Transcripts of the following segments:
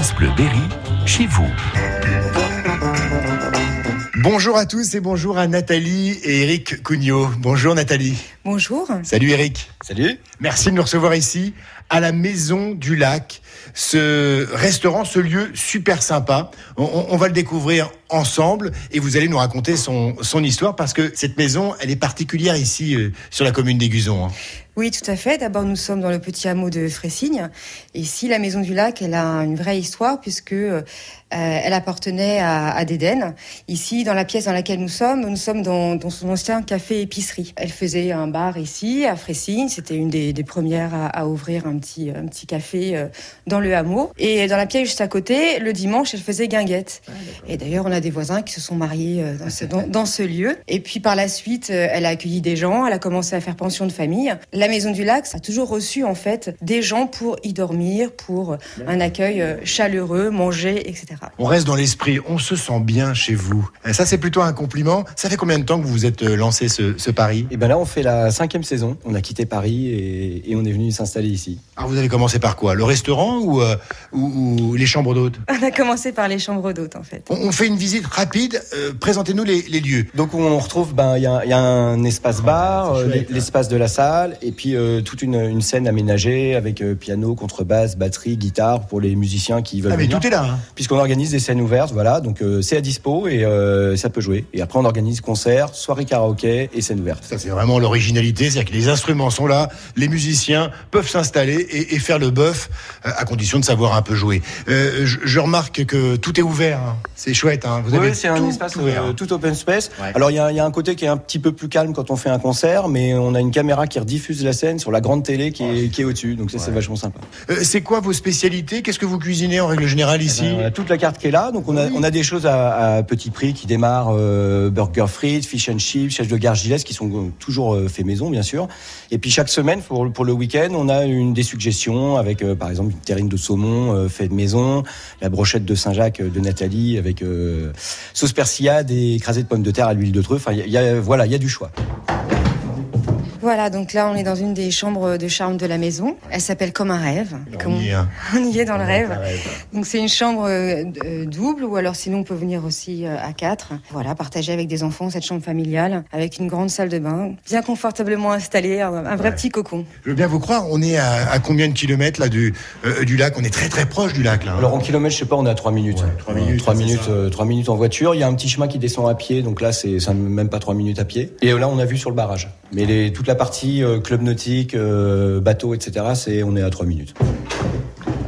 France Bleu Berry, chez vous. Bonjour à tous et bonjour à Nathalie et Eric Cugnot. Bonjour Nathalie. Bonjour. Salut Eric. Salut. Merci de nous recevoir ici à la Maison du Lac. Ce restaurant, ce lieu super sympa. On, on va le découvrir ensemble et vous allez nous raconter son, son histoire parce que cette maison, elle est particulière ici euh, sur la commune. Hein. Oui, tout à fait. D'abord, nous sommes dans le petit hameau de Frésigne. Et ici, la Maison du Lac, elle a une vraie histoire puisque euh, elle appartenait à, à Dédène. Ici, dans la pièce dans laquelle nous sommes, nous sommes dans, dans son ancien café-épicerie. Elle faisait un bar ici, à Frésigne. C'était une des, des premières à, à, ouvrir un petit, un petit café euh, dans le hameau. Et dans la pièce juste à côté, le dimanche, elle faisait guinguette. Ah, et d'ailleurs, on a des voisins qui se sont mariés euh, dans ce, dans, dans ce lieu. Et puis, par la suite, elle a accueilli des gens. Elle a commencé à faire pension de famille. La Maison du Lac a toujours reçu en fait des gens pour y dormir, pour un accueil euh, chaleureux, manger, etc. On reste dans l'esprit, on se sent bien chez vous. Et ça, c'est plutôt un compliment. Ça fait combien de temps que vous vous êtes euh, lancé ce, ce pari? Et ben là, on fait la cinquième saison. On a quitté Paris et, et on est venu s'installer ici. Alors, vous avez commencé par quoi? Le restaurant ou, euh, ou, ou, les chambres d'hôtes? On a commencé par les chambres d'hôtes, en fait. On, on, fait une visite rapide. Euh, Présentez-nous les, les, lieux. Donc, on retrouve, ben, il y, y, a un espace bar, ah, l'espace de la salle, et puis euh, toute une, une, scène aménagée avec euh, piano, contrebasse, batterie, guitare pour les musiciens qui veulent. Ah, mais venir. tout est là. Hein. Puisqu'on organise des scènes ouvertes, voilà. Donc euh, c'est à dispo et euh, ça peut jouer. Et après on organise concerts, soirées karaoké et scènes ouvertes. Ça c'est vraiment l'originalité, c'est-à-dire que les instruments sont là, les musiciens peuvent s'installer et, et, faire le bœuf à condition de savoir un peu jouer. Je, je, remarque que tout est ouvert. Hein. C'est chouette. Hein. Vous oui, c'est un espace ouvert. tout open space. Ouais. Alors il y, y, a un côté qui est un petit peu plus calme quand on fait un concert, mais on a une caméra qui rediffuse la scène sur la grande télé qui est, qui est au-dessus. Donc ça, ouais. c'est vachement sympa. Euh, c'est quoi vos spécialités? Qu'est-ce que vous cuisinez en règle générale ici? Eh ben, On a toute la carte qui est là. Donc on a, oui. on a des choses à, à, petit prix qui démarrent euh, burger frites, fish and chips, chèche de gare Gilles qui sont toujours euh, fait maison, bien sûr. Et puis chaque semaine, pour, pour le week-end, on a une des suggestions avec, euh, par exemple, une terrine de saumon euh, fait de maison, la brochette de Saint-Jacques de Nathalie avec sauce persillade et écrasée de pommes de terre à l'huile de truffe. Enfin, y a, voilà, il y a du choix. Voilà, donc là, on est dans une des chambres de charme de la maison. Elle s'appelle Comme un rêve. Comme on, y est. Hein. on y est dans on le rêve. rêve. Donc c'est une chambre euh, double, ou alors sinon on peut venir aussi euh, à quatre. Voilà, partager avec des enfants cette chambre familiale, avec une grande salle de bain, bien confortablement installée, un, un vrai ouais. petit cocon. Je veux bien vous croire, on est à, à combien de kilomètres là du, euh, du lac? On est très très proche du lac là. Hein. Alors en kilomètres, je sais pas, on est à 3 minutes. 3 minutes. 3 minutes, euh, 3 minutes en voiture. Il y a un petit chemin qui descend à pied, donc là c'est même pas 3 minutes à pied. Et là on a vu sur le barrage. Mais les, toute la partie euh, club nautique, euh, bateau, etc., c'est on est à 3 minutes.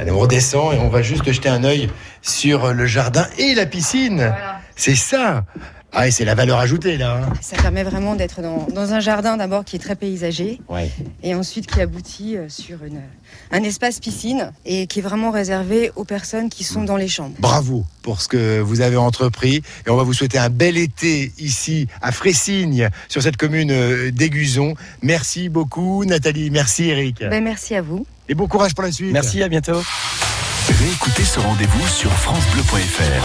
Allez, on redescend et on va juste jeter un œil sur le jardin et la piscine. Voilà. C'est ça. Ah, et c'est la valeur ajoutée là. Hein. Ça permet vraiment d'être dans, dans, un jardin d'abord qui est très paysager, ouais. et ensuite qui aboutit euh, sur une, un espace piscine et qui est vraiment réservé aux personnes qui sont dans les chambres. Bravo pour ce que vous avez entrepris et on va vous souhaiter un bel été ici à Frésigne sur cette commune euh, d'Aiguzon. Merci beaucoup Nathalie, merci Eric. Ben, merci à vous. Et bon courage pour la suite. Merci, à bientôt. Réécoutez ce rendez-vous sur francebleu.fr.